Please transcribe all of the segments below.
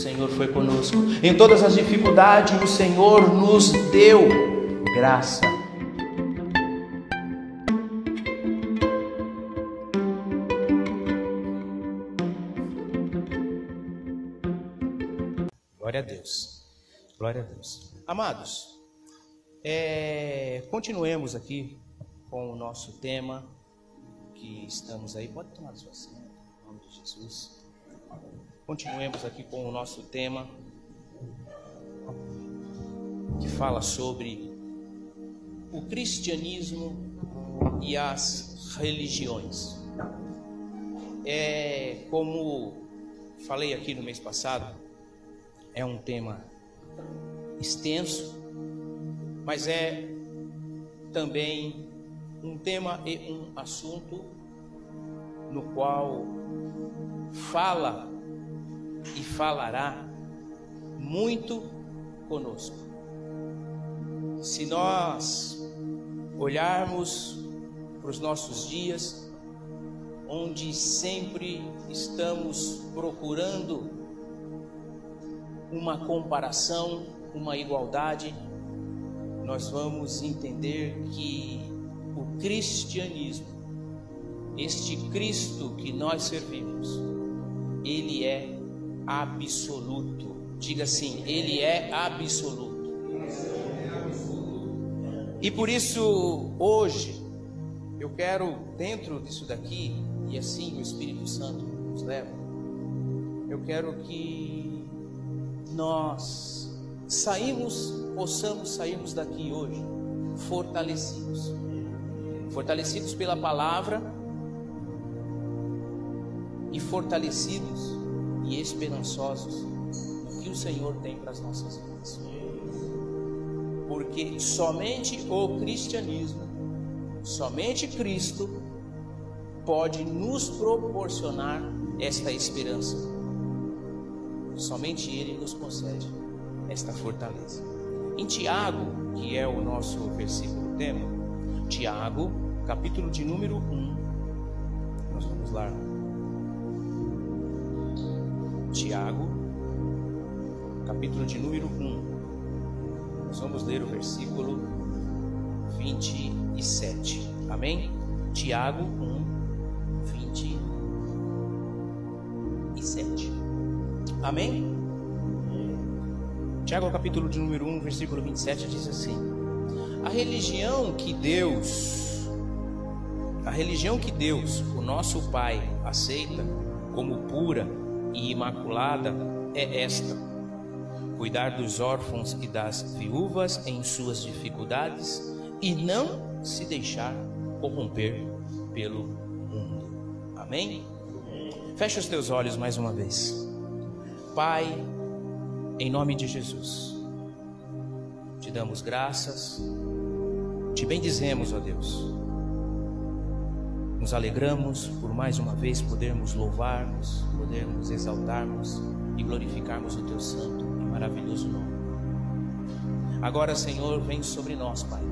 Senhor foi conosco. Em todas as dificuldades, o Senhor nos deu graça. Glória a Deus. Glória a Deus. Amados, é, continuemos aqui com o nosso tema que estamos aí. Pode tomar sua assento, em nome de Jesus. Continuemos aqui com o nosso tema que fala sobre o cristianismo e as religiões. É como falei aqui no mês passado, é um tema extenso, mas é também um tema e um assunto no qual fala e falará muito conosco. Se nós olharmos para os nossos dias, onde sempre estamos procurando uma comparação, uma igualdade, nós vamos entender que o cristianismo, este Cristo que nós servimos, ele é absoluto. Diga assim, ele é absoluto. E por isso, hoje, eu quero, dentro disso daqui, e assim o Espírito Santo nos leva, eu quero que nós saímos, possamos sairmos daqui hoje fortalecidos fortalecidos pela palavra e fortalecidos e esperançosos no que o Senhor tem para as nossas vidas. Porque somente o cristianismo, somente Cristo pode nos proporcionar esta esperança. Somente Ele nos concede esta fortaleza. Em Tiago, que é o nosso versículo tema, Tiago, capítulo de número 1. Nós vamos lá. Tiago, capítulo de número 1. Nós vamos ler o versículo 27. Amém? Tiago 1, 27. Amém? Tiago, capítulo de número 1, versículo 27 diz assim: A religião que Deus, a religião que Deus, o nosso Pai, aceita como pura e imaculada é esta: cuidar dos órfãos e das viúvas em suas dificuldades e não se deixar corromper pelo mundo. Amém? Feche os teus olhos mais uma vez. Pai, em nome de Jesus, te damos graças, te bendizemos, ó Deus. Nos alegramos por mais uma vez podermos louvarmos, podermos exaltarmos e glorificarmos o teu santo e maravilhoso nome. Agora, Senhor, vem sobre nós, Pai.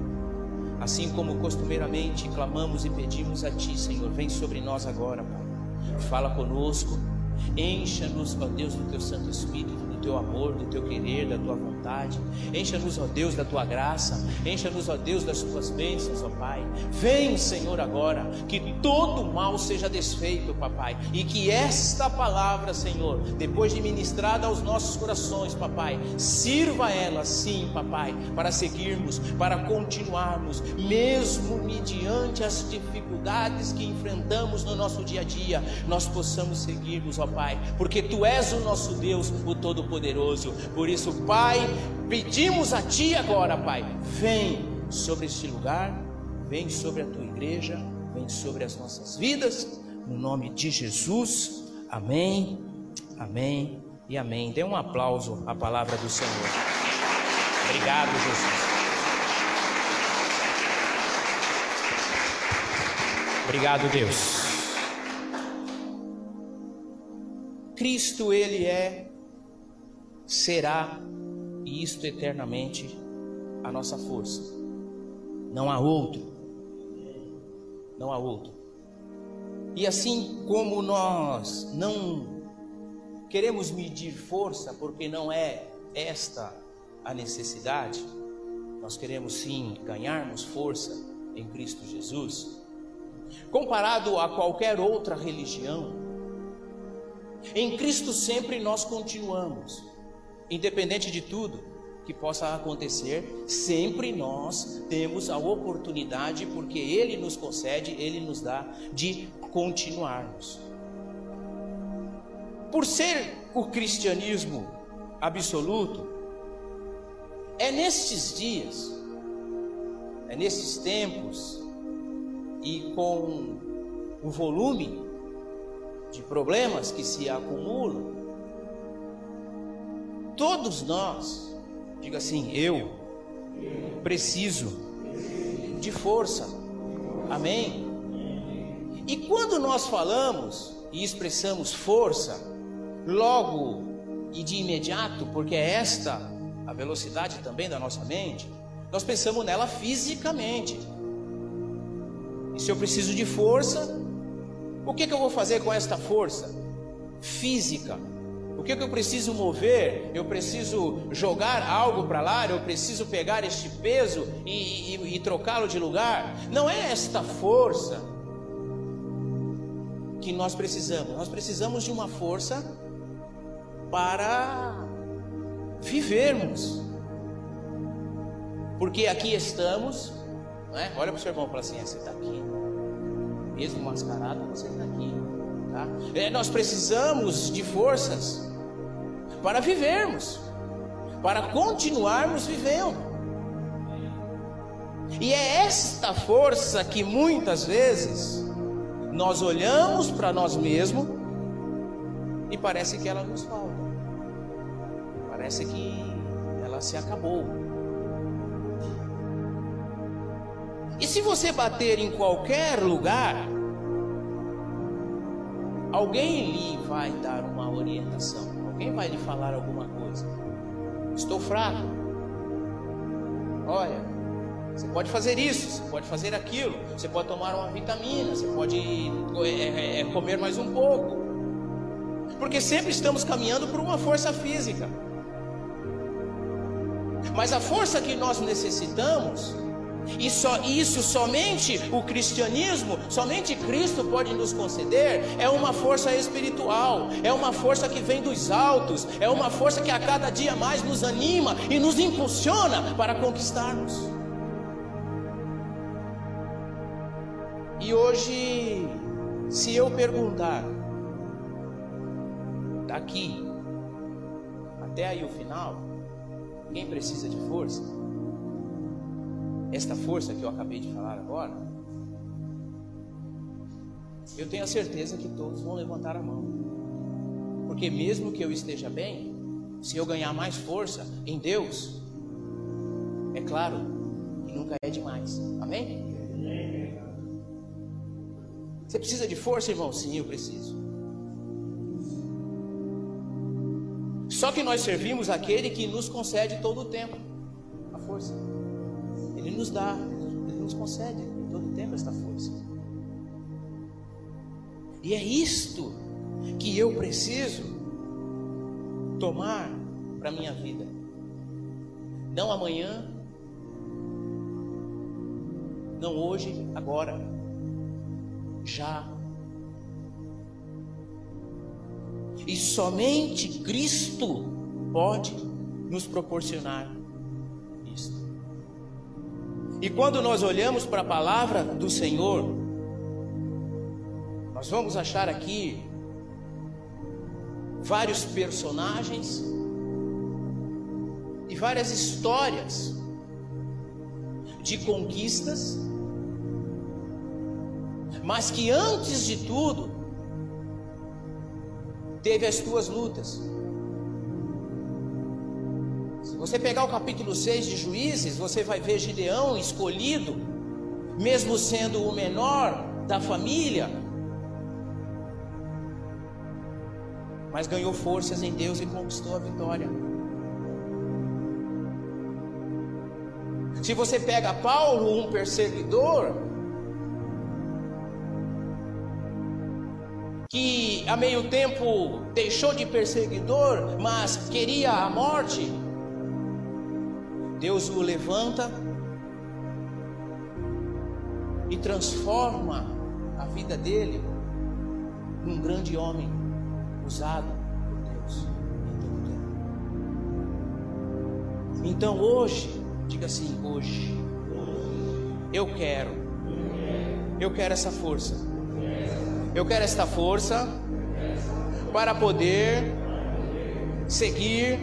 Assim como costumeiramente clamamos e pedimos a Ti, Senhor, vem sobre nós agora, Pai. Fala conosco, encha-nos, ó Deus, do Teu Santo Espírito, do Teu amor, do Teu querer, da Tua vontade. Encha-nos, ó Deus, da Tua graça. Encha-nos, ó Deus, das Tuas bênçãos, ó Pai. Vem, Senhor, agora, que todo mal seja desfeito, Papai, e que esta palavra, Senhor, depois de ministrada aos nossos corações, Papai, sirva ela, sim, Papai, para seguirmos, para continuarmos, mesmo mediante as dificuldades que enfrentamos no nosso dia a dia, nós possamos seguirmos, ó Pai, porque Tu és o nosso Deus, o Todo-Poderoso. Por isso, Pai, pedimos a Ti agora, Pai, vem sobre este lugar, vem sobre a Tua igreja, vem sobre as nossas vidas, no nome de Jesus. Amém, amém e amém. Dê um aplauso à palavra do Senhor. Obrigado, Jesus. Obrigado, Deus. Cristo, Ele é, será, e isto eternamente, a nossa força. Não há outro. Não há outro. E assim como nós não queremos medir força porque não é esta a necessidade. Nós queremos sim ganharmos força em Cristo Jesus. Comparado a qualquer outra religião, em Cristo sempre nós continuamos, independente de tudo que possa acontecer, sempre nós temos a oportunidade, porque Ele nos concede, Ele nos dá, de continuarmos. Por ser o cristianismo absoluto, é nestes dias, é nesses tempos, e com o volume de problemas que se acumulam, todos nós, diga assim, eu preciso de força, amém? E quando nós falamos e expressamos força, logo e de imediato, porque é esta a velocidade também da nossa mente, nós pensamos nela fisicamente. E se eu preciso de força, o que, que eu vou fazer com esta força física? O que, que eu preciso mover? Eu preciso jogar algo para lá? Eu preciso pegar este peso e, e, e trocá-lo de lugar? Não é esta força que nós precisamos. Nós precisamos de uma força para vivermos. Porque aqui estamos, né? olha para o seu irmão e fala assim: é, você está aqui, mesmo mascarado, você está aqui. Tá? É, nós precisamos de forças para vivermos, para continuarmos vivendo. E é esta força que muitas vezes nós olhamos para nós mesmos e parece que ela nos falta. Parece que ela se acabou. E se você bater em qualquer lugar, alguém lhe vai dar uma orientação, alguém vai lhe falar alguma coisa. Estou fraco. Olha, você pode fazer isso, você pode fazer aquilo, você pode tomar uma vitamina, você pode é, é, é, comer mais um pouco. Porque sempre estamos caminhando por uma força física. Mas a força que nós necessitamos e só isso somente o cristianismo, somente Cristo pode nos conceder, é uma força espiritual, é uma força que vem dos altos, é uma força que a cada dia mais nos anima e nos impulsiona para conquistarmos. E hoje, se eu perguntar daqui até aí o final, quem precisa de força? Esta força que eu acabei de falar agora, eu tenho a certeza que todos vão levantar a mão. Porque mesmo que eu esteja bem, se eu ganhar mais força em Deus, é claro que nunca é demais. Amém? Você precisa de força, irmão? Sim, eu preciso. Só que nós servimos aquele que nos concede todo o tempo a força nos dá, Ele nos concede todo o tempo esta força. E é isto que eu preciso tomar para a minha vida. Não amanhã, não hoje, agora. Já. E somente Cristo pode nos proporcionar e quando nós olhamos para a palavra do Senhor, nós vamos achar aqui vários personagens e várias histórias de conquistas, mas que antes de tudo teve as tuas lutas você pegar o capítulo 6 de Juízes, você vai ver Gideão escolhido, mesmo sendo o menor da família, mas ganhou forças em Deus e conquistou a vitória. Se você pega Paulo, um perseguidor, que a meio tempo deixou de perseguidor, mas queria a morte, Deus o levanta e transforma a vida dele num grande homem usado por Deus. Então hoje, diga assim, hoje eu quero, eu quero essa força, eu quero esta força para poder seguir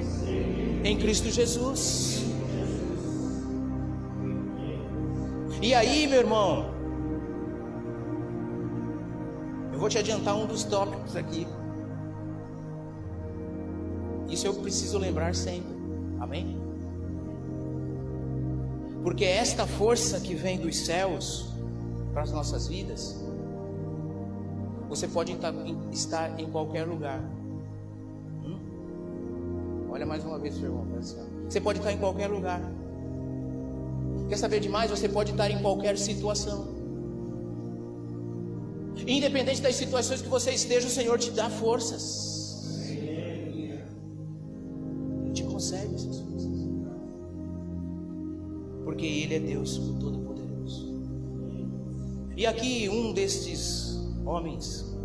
em Cristo Jesus. E aí, meu irmão, eu vou te adiantar um dos tópicos aqui. Isso eu preciso lembrar sempre. Amém? Porque é esta força que vem dos céus para as nossas vidas, você pode estar em qualquer lugar. Hum? Olha mais uma vez, irmão. Você pode estar em qualquer lugar. Quer saber demais? Você pode estar em qualquer situação. Independente das situações que você esteja, o Senhor te dá forças. Ele te concede essas forças. Porque Ele é Deus Todo-Poderoso. E aqui um destes homens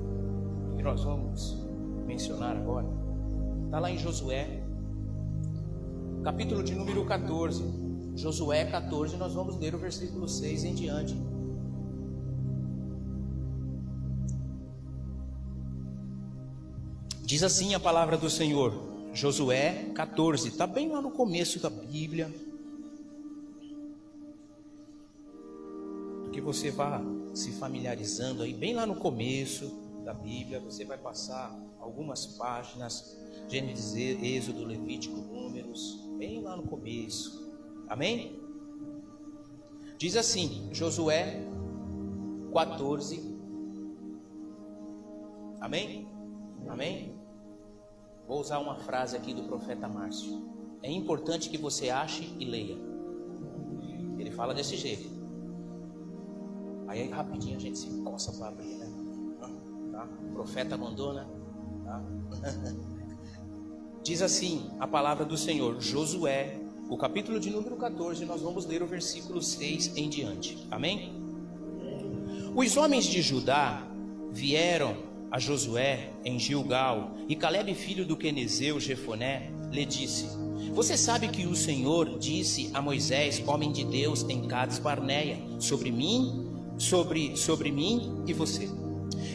que nós vamos mencionar agora, está lá em Josué, capítulo de número 14. Josué 14, nós vamos ler o versículo 6 em diante. Diz assim a palavra do Senhor, Josué 14, está bem lá no começo da Bíblia. Que você vá se familiarizando aí, bem lá no começo da Bíblia, você vai passar algumas páginas, Gênesis, Êxodo, Levítico, Números, bem lá no começo. Amém? Diz assim, Josué 14. Amém? Amém? Vou usar uma frase aqui do profeta Márcio. É importante que você ache e leia. Ele fala desse jeito. Aí rapidinho a gente se coça para abrir, né? Tá? O profeta mandou, né? Tá? Diz assim a palavra do Senhor, Josué o capítulo de número 14, nós vamos ler o versículo 6 em diante. Amém? Os homens de Judá vieram a Josué em Gilgal, e Caleb, filho do Quenezeu Jefoné, lhe disse: Você sabe que o Senhor disse a Moisés, homem de Deus, em Cades Barneia, sobre mim, sobre sobre mim e você.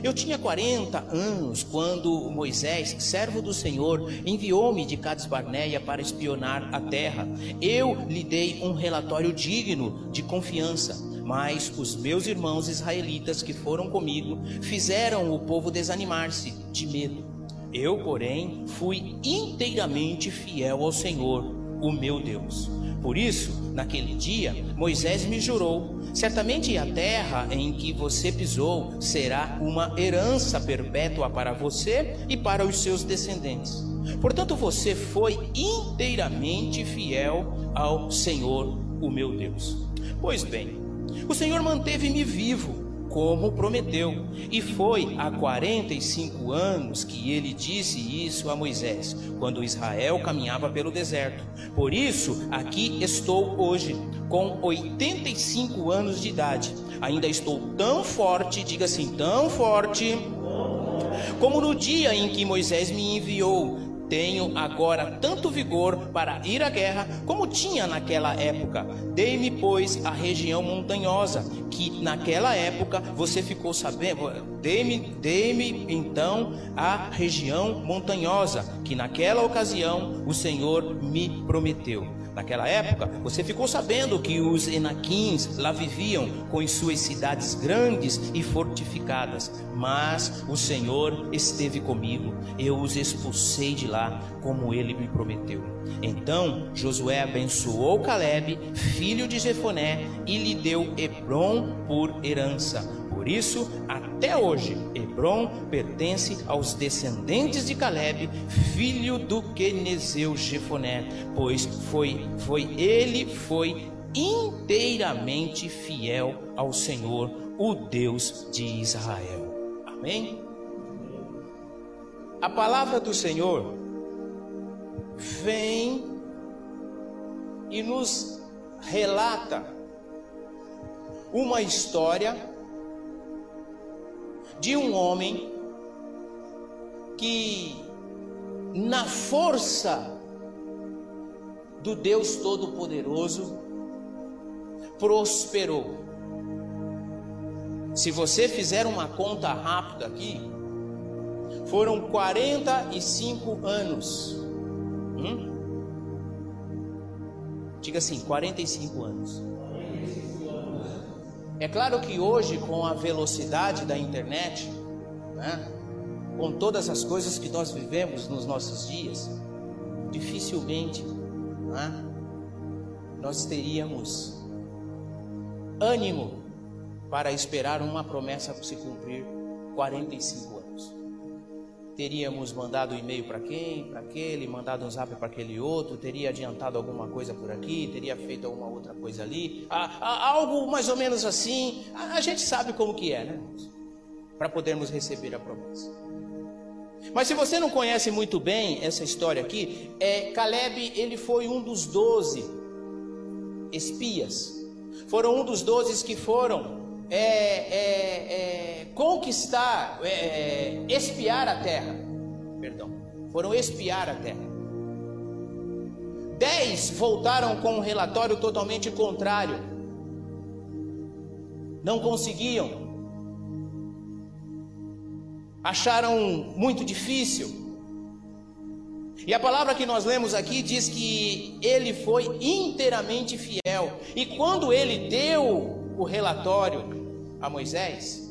Eu tinha 40 anos quando Moisés, servo do Senhor, enviou-me de Cades Barneia para espionar a terra. Eu lhe dei um relatório digno de confiança, mas os meus irmãos israelitas que foram comigo fizeram o povo desanimar-se de medo. Eu, porém, fui inteiramente fiel ao Senhor, o meu Deus. Por isso, naquele dia, Moisés me jurou: certamente a terra em que você pisou será uma herança perpétua para você e para os seus descendentes. Portanto, você foi inteiramente fiel ao Senhor, o meu Deus. Pois bem, o Senhor manteve-me vivo como prometeu. E foi há 45 anos que ele disse isso a Moisés, quando Israel caminhava pelo deserto. Por isso, aqui estou hoje, com 85 anos de idade. Ainda estou tão forte, diga assim, tão forte, como no dia em que Moisés me enviou tenho agora tanto vigor para ir à guerra como tinha naquela época. Dei-me, pois, a região montanhosa, que naquela época você ficou sabendo. Dei-me, dei-me então a região montanhosa, que naquela ocasião o Senhor me prometeu. Naquela época, você ficou sabendo que os Enaquins lá viviam com as suas cidades grandes e fortificadas, mas o Senhor esteve comigo, eu os expulsei de lá, como ele me prometeu. Então Josué abençoou Caleb, filho de Jefoné, e lhe deu Hebron por herança por isso, até hoje, Hebron pertence aos descendentes de Caleb, filho do Quenezeu Jefoné, pois foi, foi ele foi inteiramente fiel ao Senhor, o Deus de Israel. Amém? a palavra do Senhor vem e nos relata uma história de um homem que, na força do Deus Todo-Poderoso, prosperou. Se você fizer uma conta rápida aqui, foram 45 anos. Hum? Diga assim, 45 anos. É claro que hoje, com a velocidade da internet, né, com todas as coisas que nós vivemos nos nossos dias, dificilmente né, nós teríamos ânimo para esperar uma promessa se cumprir 45 anos. Teríamos mandado um e-mail para quem? Para aquele, mandado um zap para aquele outro, teria adiantado alguma coisa por aqui, teria feito alguma outra coisa ali, ah, ah, algo mais ou menos assim. A, a gente sabe como que é, né? Para podermos receber a promessa. Mas se você não conhece muito bem essa história aqui, é, Caleb ele foi um dos doze espias foram um dos doze que foram é, é, é, conquistar, é, é, espiar a terra. Perdão, foram espiar a terra. Dez voltaram com um relatório totalmente contrário. Não conseguiam. Acharam muito difícil. E a palavra que nós lemos aqui diz que ele foi inteiramente fiel. E quando ele deu o relatório a Moisés,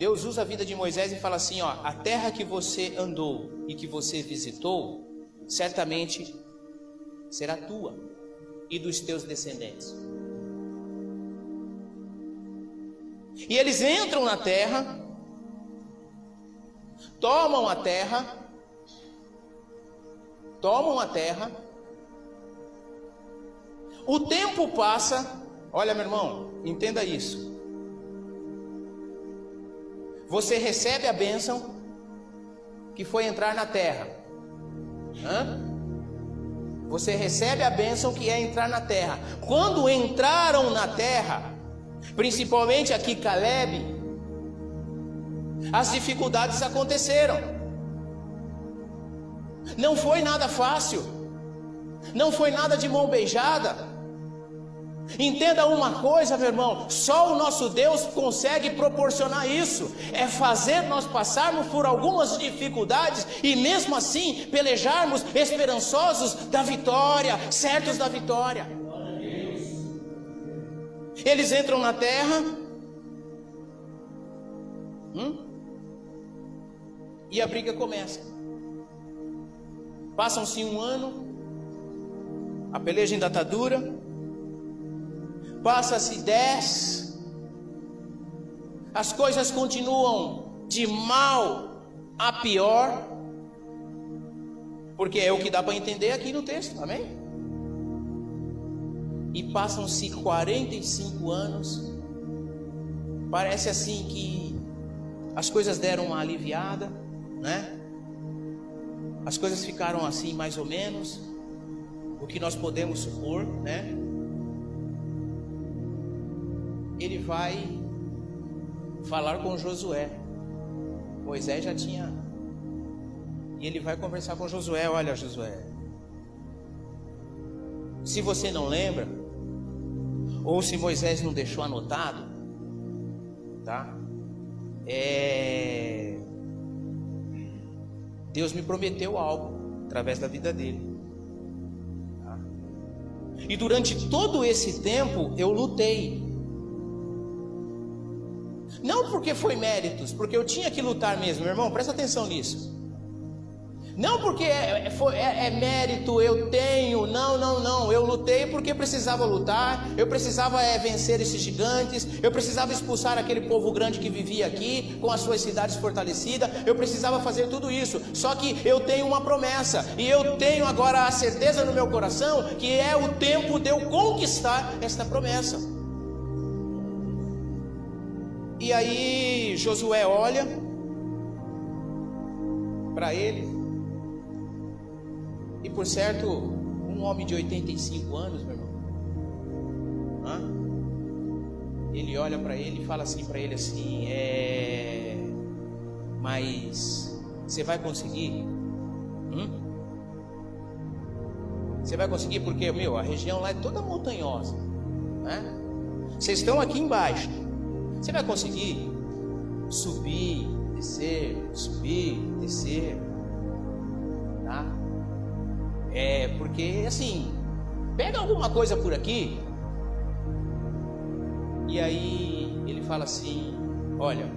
Deus usa a vida de Moisés e fala assim: ó, a terra que você andou e que você visitou, certamente será tua e dos teus descendentes. E eles entram na terra, tomam a terra, tomam a terra, o tempo passa, olha meu irmão, entenda isso. Você recebe a bênção que foi entrar na terra. Hã? Você recebe a bênção que é entrar na terra. Quando entraram na terra, principalmente aqui Caleb, as dificuldades aconteceram. Não foi nada fácil, não foi nada de mão beijada. Entenda uma coisa, meu irmão: só o nosso Deus consegue proporcionar isso, é fazer nós passarmos por algumas dificuldades e mesmo assim pelejarmos esperançosos da vitória, certos da vitória. Eles entram na terra, hum? e a briga começa. Passam-se um ano, a peleja ainda está dura. Passa-se dez, as coisas continuam de mal a pior, porque é o que dá para entender aqui no texto, amém? E passam-se 45 anos, parece assim que as coisas deram uma aliviada, né? as coisas ficaram assim mais ou menos, o que nós podemos supor, né? Ele vai falar com Josué. Moisés já tinha. E ele vai conversar com Josué: Olha, Josué, se você não lembra, ou se Moisés não deixou anotado, tá? É Deus me prometeu algo através da vida dele. E durante todo esse tempo eu lutei. Não porque foi méritos, porque eu tinha que lutar mesmo, meu irmão, presta atenção nisso. Não porque é, é, é, é, mérito, eu tenho, não, não, não. Eu lutei porque precisava lutar, eu precisava é, vencer esses gigantes, eu precisava expulsar aquele povo grande que vivia aqui, com as suas cidades fortalecidas, eu precisava fazer tudo isso. Só que eu tenho uma promessa, e eu tenho agora a certeza no meu coração que é o tempo de eu conquistar esta promessa. E aí Josué olha para ele. E por certo, um homem de 85 anos, meu irmão, Hã? ele olha para ele e fala assim para ele assim, é, mas você vai conseguir? Hum? Você vai conseguir porque, meu, a região lá é toda montanhosa, né? Vocês estão aqui embaixo. Você vai conseguir subir, descer, subir, descer, tá? É porque assim, pega alguma coisa por aqui. E aí ele fala assim: Olha,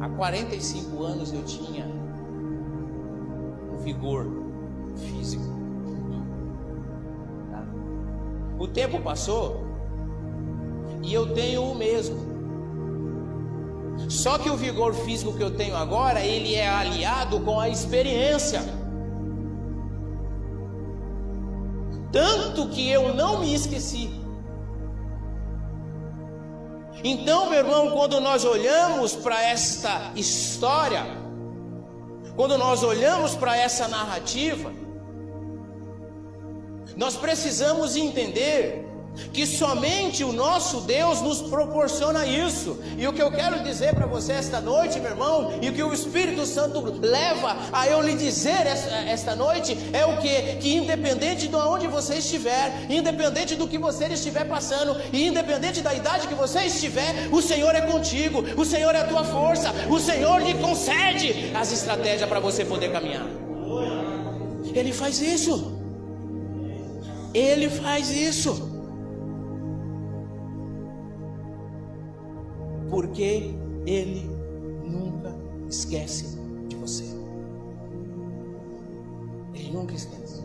há 45 anos eu tinha um vigor físico. Tá? O tempo passou e eu tenho o mesmo. Só que o vigor físico que eu tenho agora, ele é aliado com a experiência. Tanto que eu não me esqueci. Então, meu irmão, quando nós olhamos para esta história, quando nós olhamos para essa narrativa, nós precisamos entender que somente o nosso Deus nos proporciona isso. E o que eu quero dizer para você esta noite, meu irmão, e o que o Espírito Santo leva a eu lhe dizer esta, noite é o que? Que independente de onde você estiver, independente do que você estiver passando, e independente da idade que você estiver, o Senhor é contigo, o Senhor é a tua força, o Senhor lhe concede as estratégias para você poder caminhar. Ele faz isso. Ele faz isso. Porque Ele nunca esquece de você. Ele nunca esquece.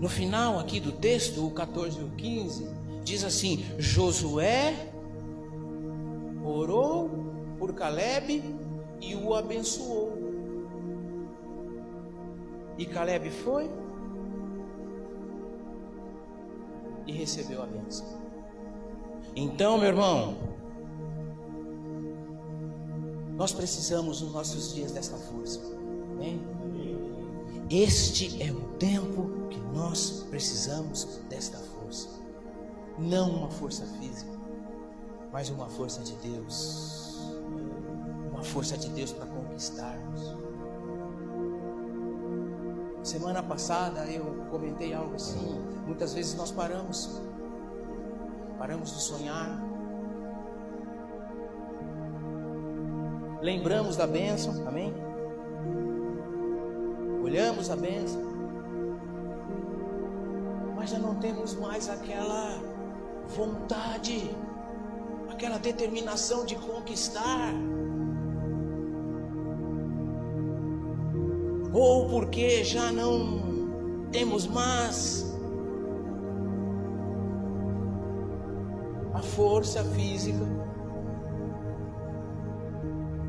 No final aqui do texto, o 14 e o 15, diz assim: Josué orou por Caleb e o abençoou. E Caleb foi e recebeu a bênção. Então, meu irmão, nós precisamos nos nossos dias desta força. Amém? Este é o tempo que nós precisamos desta força. Não uma força física, mas uma força de Deus. Uma força de Deus para conquistarmos. Semana passada eu comentei algo assim. Muitas vezes nós paramos paramos de sonhar, lembramos da bênção, amém? Olhamos a bênção, mas já não temos mais aquela vontade, aquela determinação de conquistar. Ou porque já não temos mais força física,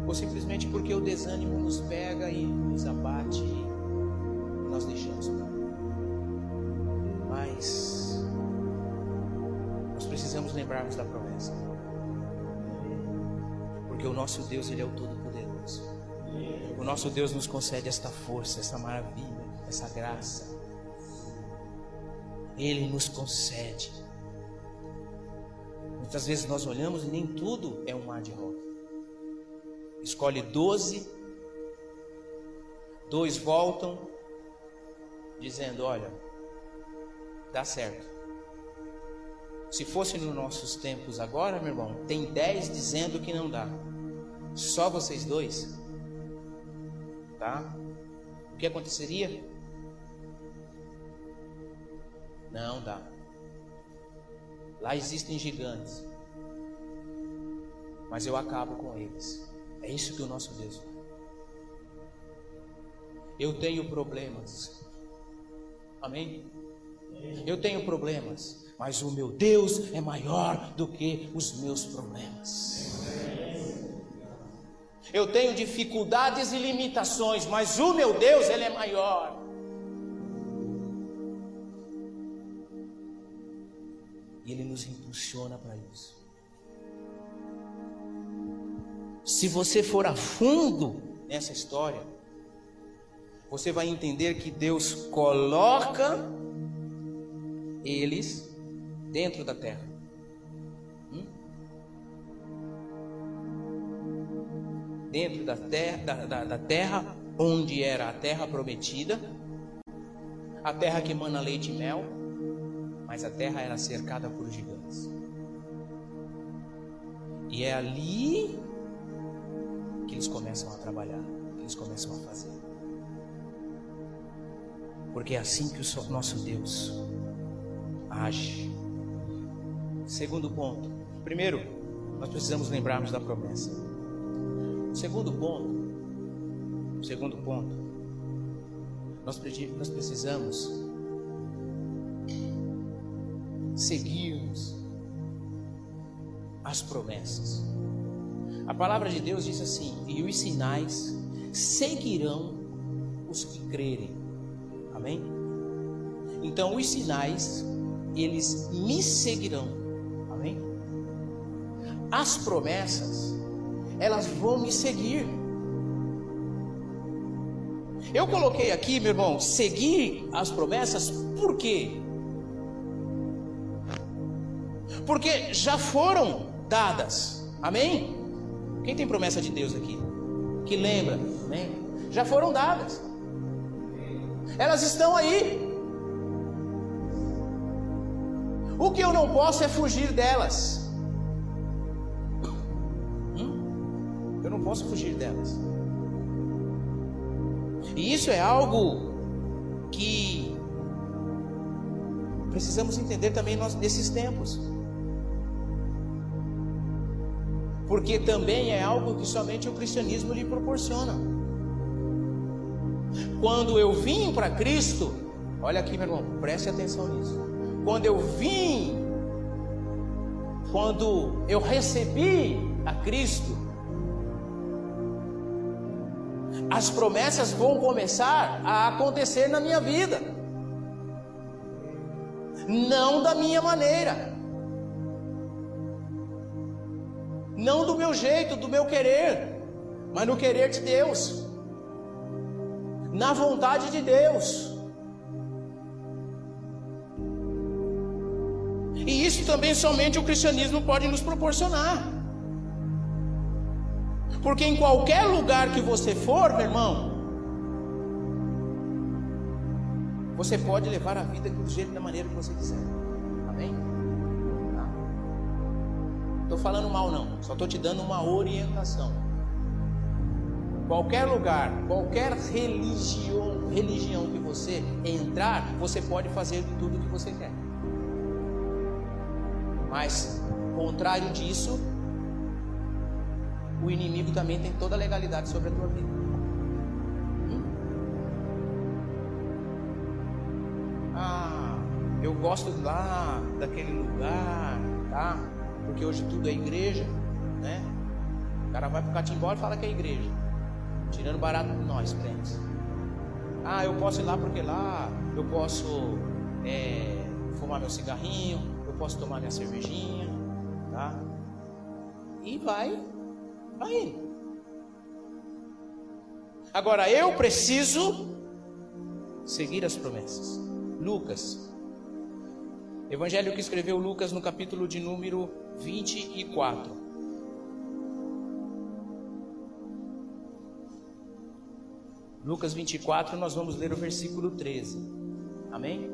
ou simplesmente porque o desânimo nos pega e nos abate e nós deixamos Mas nós precisamos lembrarmos da promessa, porque o nosso Deus ele é o Todo-Poderoso. O nosso Deus nos concede esta força, essa maravilha, essa graça. Ele nos concede. Muitas vezes nós olhamos e nem tudo é um mar de rosa. Escolhe doze, dois voltam, dizendo: Olha, dá certo. Se fosse nos nossos tempos agora, meu irmão, tem dez dizendo que não dá. Só vocês dois, tá? O que aconteceria? Não dá. Lá existem gigantes. Mas eu acabo com eles. É isso que o nosso Deus faz. Eu tenho problemas. Amém? Eu tenho problemas, mas o meu Deus é maior do que os meus problemas. Eu tenho dificuldades e limitações, mas o meu Deus, ele é maior. Ele nos impulsiona para isso. Se você for a fundo nessa história, você vai entender que Deus coloca eles dentro da terra. Hum? Dentro da terra, da, da, da terra onde era a terra prometida, a terra que emana leite e mel, mas a terra era cercada por gigantes. E é ali que eles começam a trabalhar, que eles começam a fazer. Porque é assim que o nosso Deus age. Segundo ponto. Primeiro, nós precisamos lembrarmos da promessa. Segundo ponto. Segundo ponto. Nós, precisamos seguirmos as promessas. A palavra de Deus diz assim: e os sinais seguirão os que crerem. Amém? Então, os sinais, eles me seguirão. Amém? As promessas, elas vão me seguir. Eu coloquei aqui, meu irmão, seguir as promessas, por quê? Porque já foram dadas. Amém? Quem tem promessa de Deus aqui? Que lembra? Amém? Já foram dadas. Elas estão aí. O que eu não posso é fugir delas. Hum? Eu não posso fugir delas. E isso é algo que precisamos entender também nós nesses tempos. Porque também é algo que somente o cristianismo lhe proporciona. Quando eu vim para Cristo, olha aqui, meu irmão, preste atenção nisso. Quando eu vim, quando eu recebi a Cristo, as promessas vão começar a acontecer na minha vida, não da minha maneira, não do meu jeito, do meu querer, mas no querer de Deus na vontade de Deus. E isso também somente o cristianismo pode nos proporcionar. Porque em qualquer lugar que você for, meu irmão, você pode levar a vida do jeito da maneira que você quiser. Amém? Estou falando mal não, só estou te dando uma orientação qualquer lugar, qualquer religião, religião que você entrar, você pode fazer tudo o que você quer. Mas, contrário disso, o inimigo também tem toda a legalidade sobre a tua vida. Hum? Ah, eu gosto lá daquele lugar, tá? Porque hoje tudo é igreja, né? O cara vai pro catimbó e fala que é igreja tirando barato de nós, crentes. Ah, eu posso ir lá porque lá eu posso é, fumar meu cigarrinho, eu posso tomar minha cervejinha, tá? E vai, vai. Agora eu preciso seguir as promessas. Lucas, Evangelho que escreveu Lucas no capítulo de número 24. Lucas 24, nós vamos ler o versículo 13. Amém?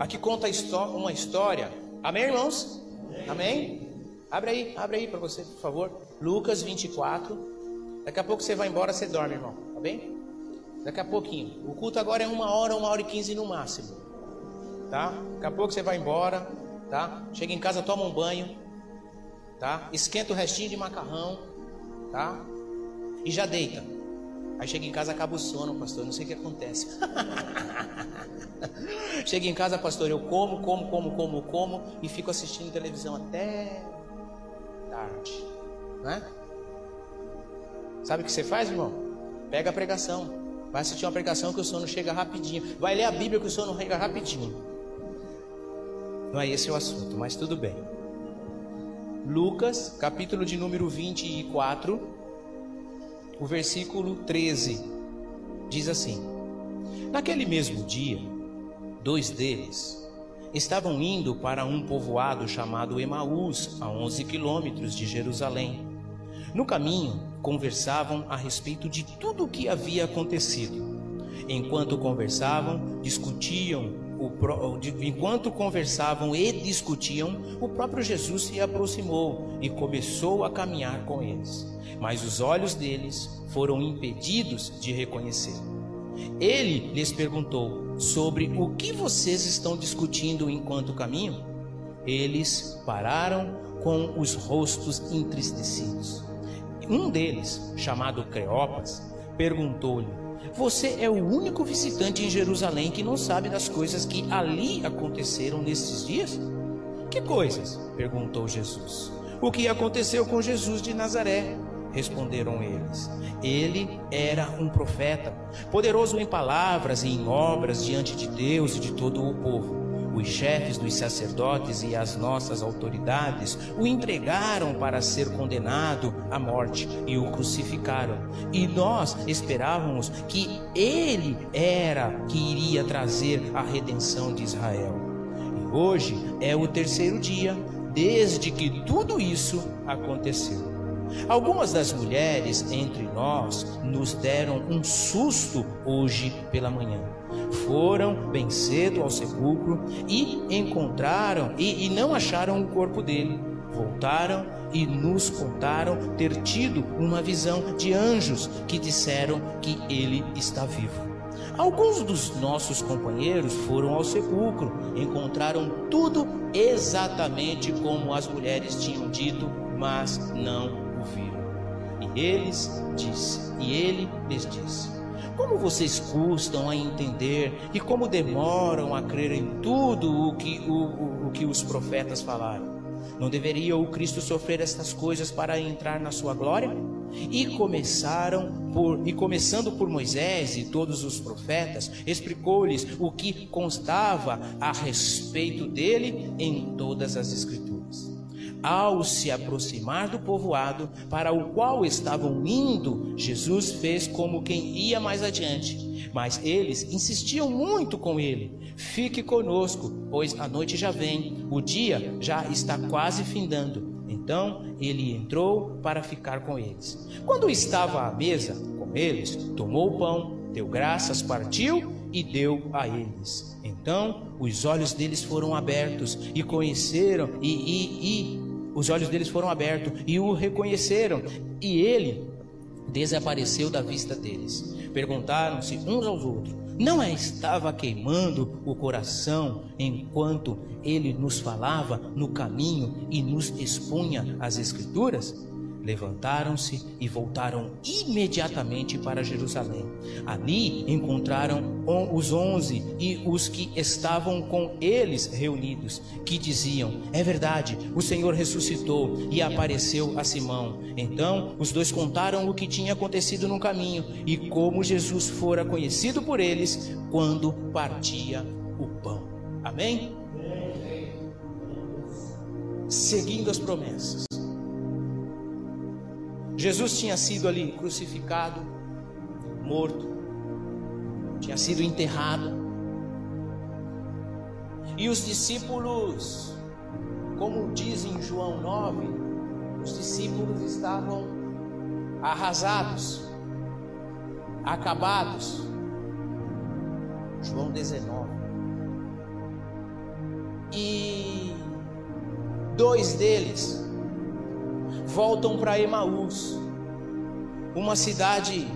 Aqui conta uma história. Amém, irmãos? Amém? Abre aí, abre aí para você, por favor. Lucas 24. Daqui a pouco você vai embora, você dorme, irmão. Tá bem? Daqui a pouquinho. O culto agora é uma hora, uma hora e quinze no máximo. Tá? Daqui a pouco você vai embora, tá? Chega em casa, toma um banho tá? Esquenta o restinho de macarrão, tá? E já deita. Aí chega em casa, acaba o sono, pastor. Não sei o que acontece. chega em casa, pastor, eu como, como, como, como, como e fico assistindo televisão até tarde, né? Sabe o que você faz, irmão? Pega a pregação. Vai assistir uma pregação que o sono chega rapidinho. Vai ler a Bíblia que o sono chega rapidinho. Não é esse o assunto, mas tudo bem. Lucas, capítulo de número 24, o versículo 13, diz assim: Naquele mesmo dia, dois deles estavam indo para um povoado chamado Emaús, a 11 quilômetros de Jerusalém. No caminho, conversavam a respeito de tudo o que havia acontecido. Enquanto conversavam, discutiam o, enquanto conversavam e discutiam, o próprio Jesus se aproximou e começou a caminhar com eles. Mas os olhos deles foram impedidos de reconhecer. Ele lhes perguntou sobre o que vocês estão discutindo enquanto caminham. Eles pararam com os rostos entristecidos. Um deles, chamado Creopas, perguntou-lhe: Você é o único visitante em Jerusalém que não sabe das coisas que ali aconteceram nesses dias? Que coisas? perguntou Jesus. O que aconteceu com Jesus de Nazaré? Responderam eles. Ele era um profeta, poderoso em palavras e em obras diante de Deus e de todo o povo. Os chefes dos sacerdotes e as nossas autoridades o entregaram para ser condenado à morte e o crucificaram. E nós esperávamos que ele era que iria trazer a redenção de Israel. E hoje é o terceiro dia desde que tudo isso aconteceu. Algumas das mulheres entre nós nos deram um susto hoje pela manhã. Foram bem cedo ao sepulcro e encontraram e, e não acharam o corpo dele. Voltaram e nos contaram ter tido uma visão de anjos que disseram que ele está vivo. Alguns dos nossos companheiros foram ao sepulcro, encontraram tudo exatamente como as mulheres tinham dito, mas não ouviram. E eles disse, e ele lhes disse: Como vocês custam a entender e como demoram a crer em tudo o que, o, o, o que os profetas falaram? Não deveria o Cristo sofrer estas coisas para entrar na sua glória? E começaram por e começando por Moisés e todos os profetas, explicou-lhes o que constava a respeito dele em todas as escrituras. Ao se aproximar do povoado para o qual estavam indo, Jesus fez como quem ia mais adiante. Mas eles insistiam muito com ele: Fique conosco, pois a noite já vem, o dia já está quase findando. Então ele entrou para ficar com eles. Quando estava à mesa com eles, tomou o pão, deu graças, partiu e deu a eles. Então os olhos deles foram abertos e conheceram e, e, e os olhos deles foram abertos e o reconheceram, e ele desapareceu da vista deles. Perguntaram-se uns aos outros: Não é estava queimando o coração enquanto ele nos falava no caminho e nos expunha as Escrituras? Levantaram-se e voltaram imediatamente para Jerusalém. Ali encontraram os onze e os que estavam com eles reunidos, que diziam: É verdade, o Senhor ressuscitou e apareceu a Simão. Então os dois contaram o que tinha acontecido no caminho e como Jesus fora conhecido por eles quando partia o pão. Amém? Seguindo as promessas. Jesus tinha sido ali crucificado, morto, tinha sido enterrado. E os discípulos, como diz em João 9, os discípulos estavam arrasados, acabados. João 19. E dois deles voltam para Emaús, uma cidade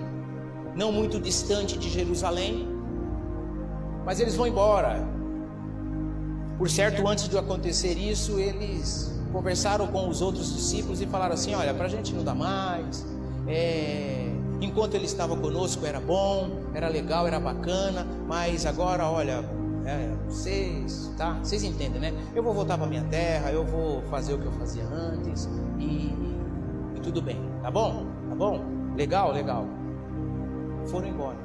não muito distante de Jerusalém, mas eles vão embora. Por certo, antes de acontecer isso, eles conversaram com os outros discípulos e falaram assim: Olha, para a gente não dá mais. É, enquanto ele estava conosco era bom, era legal, era bacana, mas agora, olha, é, vocês, tá? Vocês entendem, né? Eu vou voltar para minha terra, eu vou fazer o que eu fazia antes e, e tudo bem, tá bom? Tá bom? Legal, legal. Foram embora.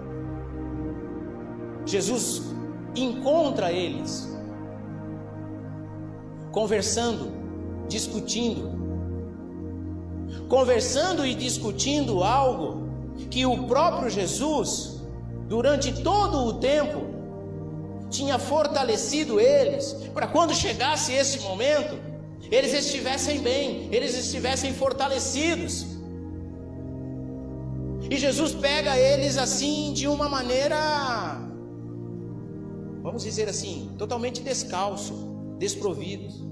Jesus encontra eles conversando, discutindo. Conversando e discutindo algo que o próprio Jesus, durante todo o tempo, tinha fortalecido eles, para quando chegasse esse momento, eles estivessem bem, eles estivessem fortalecidos. E Jesus pega eles assim de uma maneira, vamos dizer assim, totalmente descalço, desprovidos.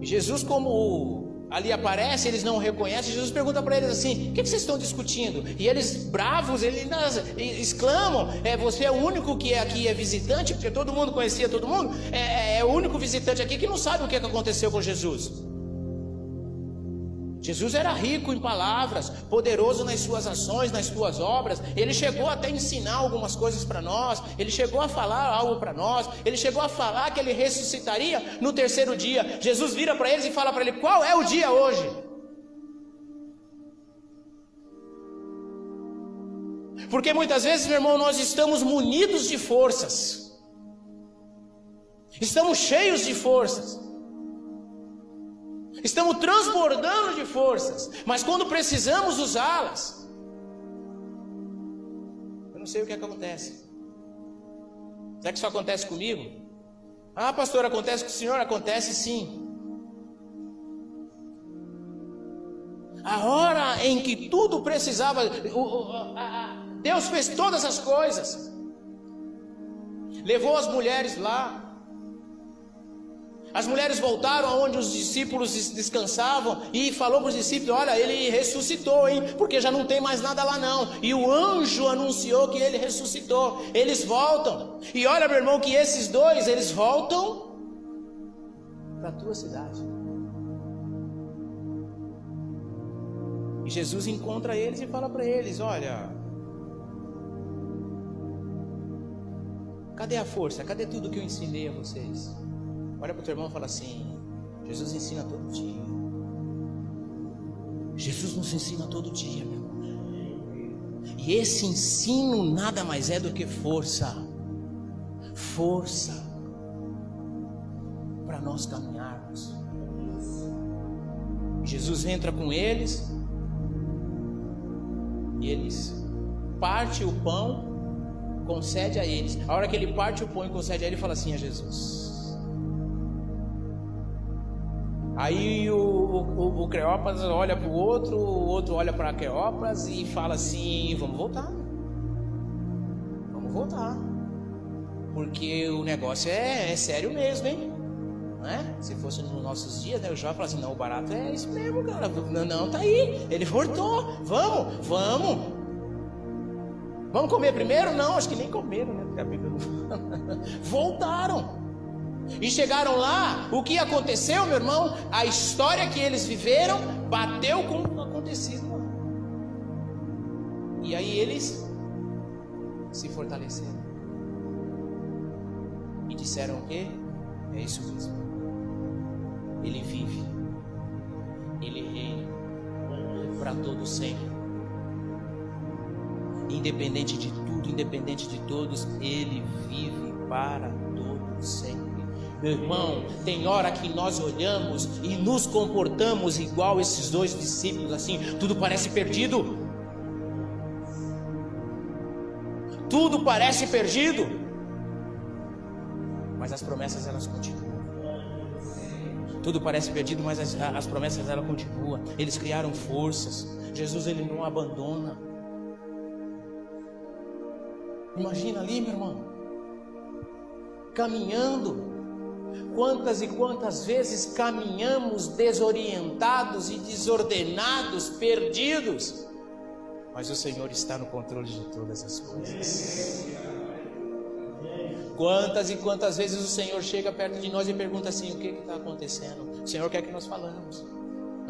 Jesus, como ali aparece, eles não reconhecem. Jesus pergunta para eles assim: O que, vocês estão discutindo? E eles, bravos, eles exclamam: é, Você é o único que é aqui é visitante, porque todo mundo conhecia todo mundo. É, é, é o único visitante aqui que não sabe o que, é que aconteceu com Jesus. Jesus era rico em palavras, poderoso nas suas ações, nas suas obras. Ele chegou até a ensinar algumas coisas para nós. Ele chegou a falar algo para nós. Ele chegou a falar que ele ressuscitaria no terceiro dia. Jesus vira para eles e fala para ele: Qual é o dia hoje? Porque muitas vezes, meu irmão, nós estamos munidos de forças, estamos cheios de forças. Estamos transbordando de forças, mas quando precisamos usá-las, eu não sei o que, acontece. Será que isso acontece comigo? Ah, pastor, acontece com o senhor? Acontece sim. A hora em que tudo precisava, Deus fez todas as coisas, levou as mulheres lá, as mulheres voltaram aonde os discípulos descansavam e falou para os discípulos: Olha, ele ressuscitou, hein? Porque já não tem mais nada lá não. E o anjo anunciou que ele ressuscitou. Eles voltam. E olha, meu irmão, que esses dois eles voltam para a tua cidade. E Jesus encontra eles e fala para eles: Olha, cadê a força? Cadê tudo que eu ensinei a vocês? Olha para o teu irmão e fala assim: Jesus ensina todo dia. Jesus nos ensina todo dia, meu irmão. E esse ensino nada mais é do que força. Força para nós caminharmos. Jesus entra com eles e eles parte o pão, concede a eles. A hora que ele parte o pão e concede a ele, fala assim a Jesus: Aí o, o, o olha para o outro, o outro olha para Creópas e fala assim: vamos voltar. Vamos voltar. Porque o negócio é, é sério mesmo, hein? Né? Se fosse nos nossos dias, né, o Jó fala assim: não, o barato é isso mesmo, cara. Não, não, tá aí. Ele voltou. Vamos, vamos. Vamos comer primeiro? Não, acho que nem comeram, né? Voltaram. E chegaram lá, o que aconteceu, meu irmão? A história que eles viveram bateu com o acontecido lá. E aí eles se fortaleceram. E disseram o quê? É isso mesmo. Ele vive. Ele reina para todo sempre. Independente de tudo, independente de todos, ele vive para todo sempre. Meu irmão, tem hora que nós olhamos e nos comportamos igual esses dois discípulos, assim, tudo parece perdido. Tudo parece perdido. Mas as promessas elas continuam. Tudo parece perdido, mas as, as promessas elas continuam. Eles criaram forças. Jesus ele não abandona. Imagina ali, meu irmão, caminhando Quantas e quantas vezes caminhamos desorientados e desordenados, perdidos, mas o Senhor está no controle de todas as coisas. Quantas e quantas vezes o Senhor chega perto de nós e pergunta assim: o que está acontecendo? O Senhor quer que nós falamos,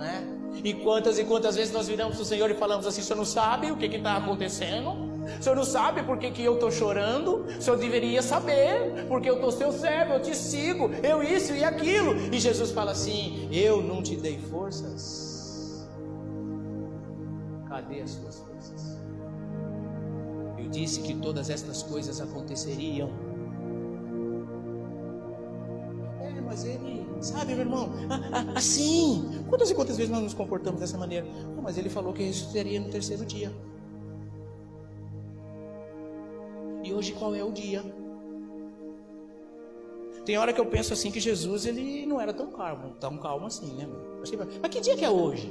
não é? E quantas e quantas vezes nós viramos para o Senhor e falamos assim: o Senhor não sabe o que está acontecendo? O senhor não sabe por que, que eu estou chorando? O senhor deveria saber, porque eu estou seu servo, eu te sigo, eu isso e aquilo. E Jesus fala assim: Eu não te dei forças. Cadê as suas forças? Eu disse que todas estas coisas aconteceriam. Sabe, meu irmão? Assim. Quantas e quantas vezes nós nos comportamos dessa maneira? mas ele falou que ressuscitaria no terceiro dia. E hoje qual é o dia? Tem hora que eu penso assim que Jesus ele não era tão calmo, tão calmo assim, né? Mas que dia que é hoje?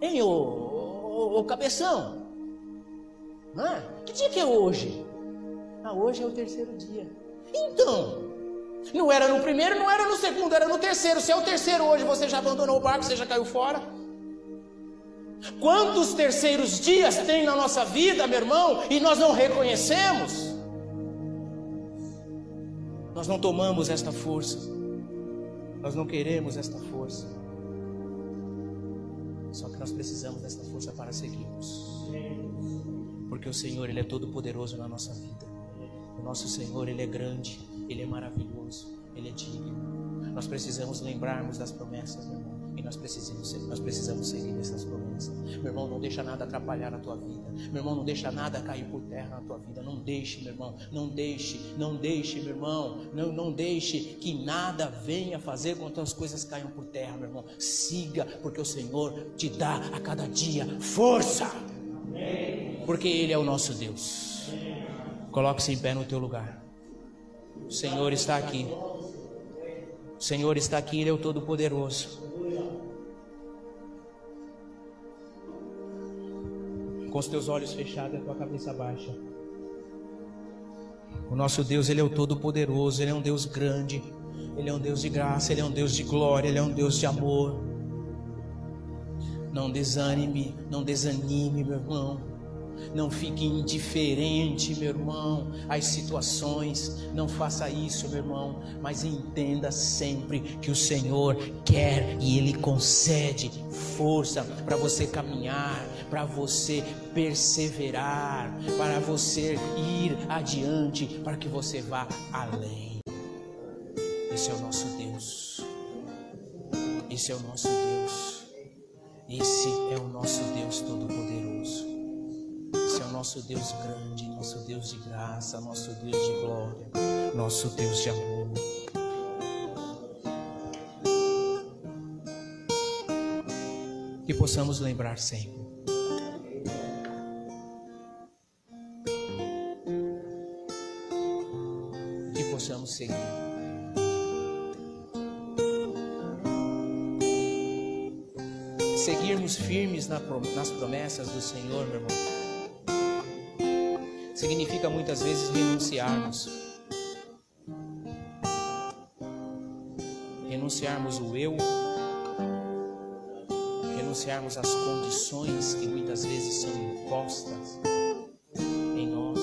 Hein, ô, ô, ô cabeção? Ah, que dia que é hoje? Ah, hoje é o terceiro dia. Então, não era no primeiro, não era no segundo, era no terceiro. Se é o terceiro hoje, você já abandonou o barco, você já caiu fora. Quantos terceiros dias tem na nossa vida, meu irmão, e nós não reconhecemos? Nós não tomamos esta força, nós não queremos esta força. Só que nós precisamos desta força para seguirmos, porque o Senhor, Ele é todo poderoso na nossa vida. O nosso Senhor, Ele é grande, Ele é maravilhoso, Ele é digno. Nós precisamos lembrarmos das promessas, meu irmão. E nós precisamos, nós precisamos seguir essas promessas. Meu irmão, não deixa nada atrapalhar a tua vida. Meu irmão, não deixa nada cair por terra na tua vida. Não deixe, meu irmão. Não deixe, não deixe, meu irmão. Não, não deixe que nada venha fazer com que as coisas caiam por terra, meu irmão. Siga, porque o Senhor te dá a cada dia força. Porque Ele é o nosso Deus. Coloque-se em pé no teu lugar. O Senhor está aqui. O Senhor está aqui, Ele é o Todo-Poderoso. com os teus olhos fechados e a tua cabeça baixa. O nosso Deus, Ele é o Todo-Poderoso, Ele é um Deus grande, Ele é um Deus de graça, Ele é um Deus de glória, Ele é um Deus de amor. Não desanime, não desanime, meu irmão. Não fique indiferente, meu irmão, às situações. Não faça isso, meu irmão. Mas entenda sempre que o Senhor quer e Ele concede força para você caminhar, para você perseverar, para você ir adiante, para que você vá além. Esse é o nosso Deus. Esse é o nosso Deus. Esse é o nosso Deus Todo-Poderoso. Esse é o nosso Deus grande, nosso Deus de graça, nosso Deus de glória, nosso Deus de amor. Que possamos lembrar sempre. Que possamos seguir. seguirmos firmes nas promessas do Senhor, meu irmão significa muitas vezes renunciarmos. Renunciarmos o eu, renunciarmos às condições que muitas vezes são impostas em nós.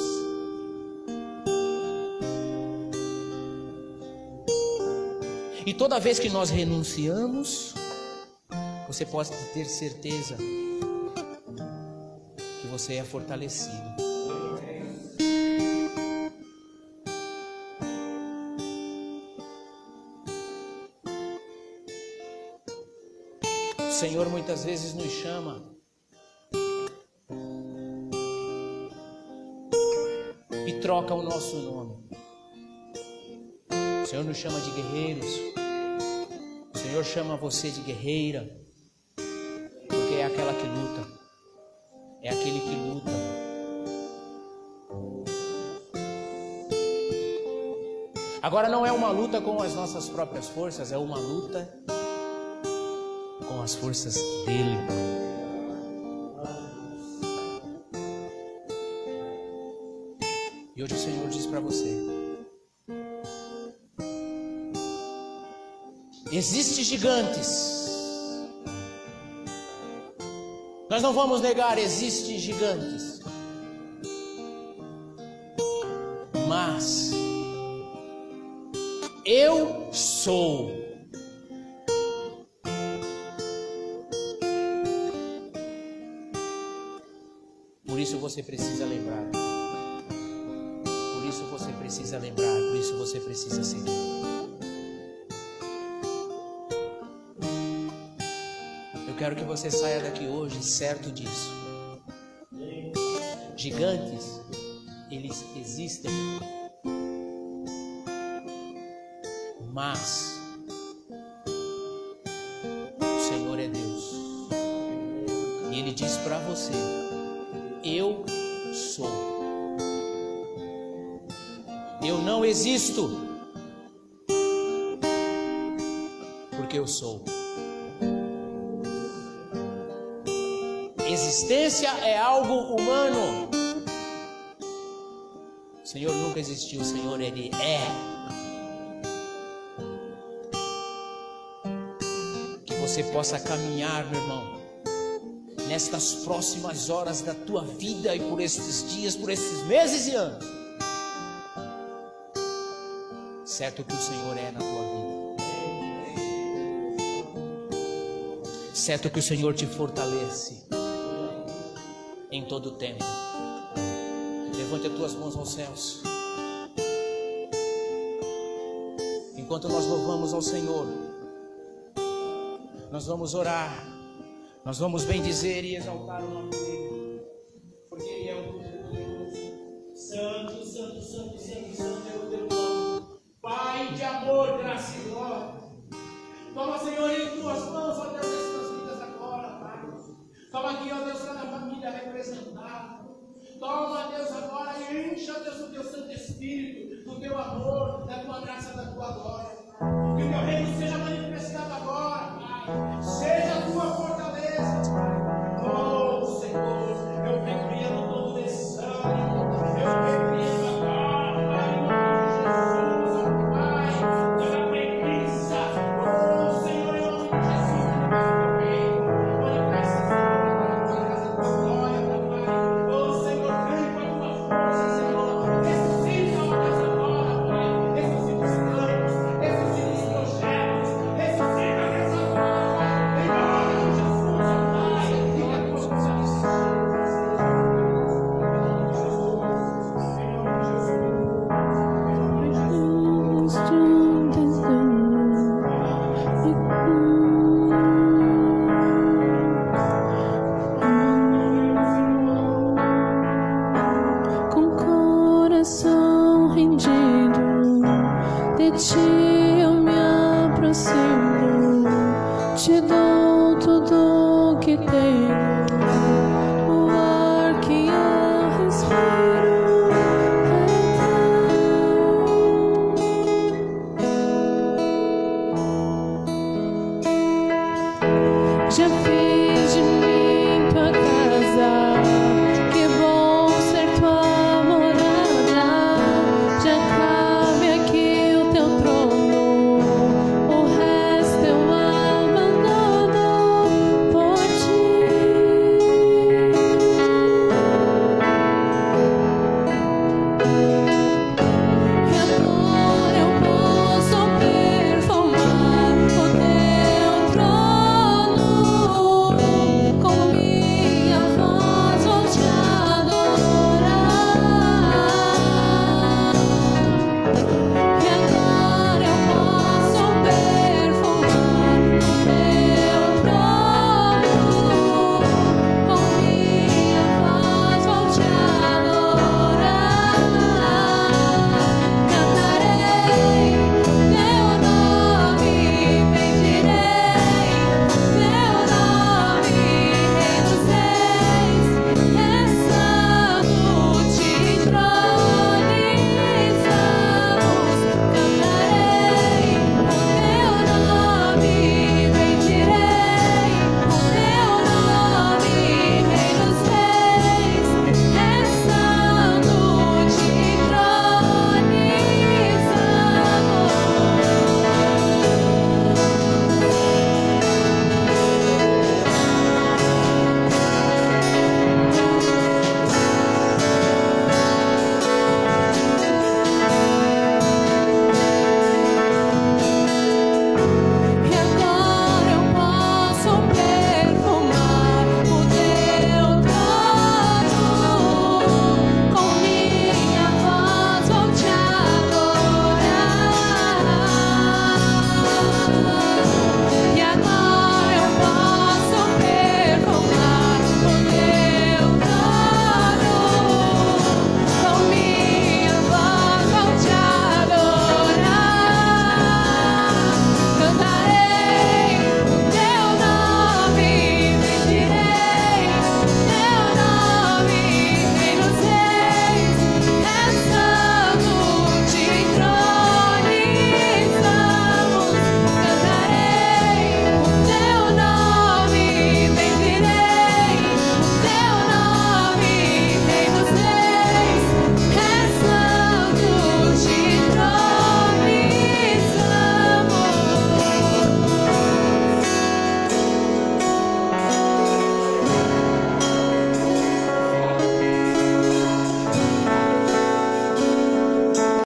E toda vez que nós renunciamos, você pode ter certeza que você é fortalecido. Senhor muitas vezes nos chama e troca o nosso nome. O Senhor nos chama de guerreiros. O Senhor chama você de guerreira, porque é aquela que luta, é aquele que luta. Agora não é uma luta com as nossas próprias forças, é uma luta as forças dele. E hoje o Senhor diz para você: Existem gigantes. Nós não vamos negar, existem gigantes. Mas eu sou você precisa lembrar. Por isso você precisa lembrar, por isso você precisa seguir. Eu quero que você saia daqui hoje certo disso. Gigantes, eles existem. Mas existo. Porque eu sou. Existência é algo humano. O Senhor nunca existiu, o Senhor ele é. Que você possa caminhar, meu irmão, nestas próximas horas da tua vida e por estes dias, por estes meses e anos. Certo que o Senhor é na tua vida. Certo que o Senhor te fortalece em todo o tempo. Levante as tuas mãos aos céus. Enquanto nós louvamos ao Senhor, nós vamos orar, nós vamos bendizer e exaltar o nome dEle, da tua graça, da tua glória. gratidão.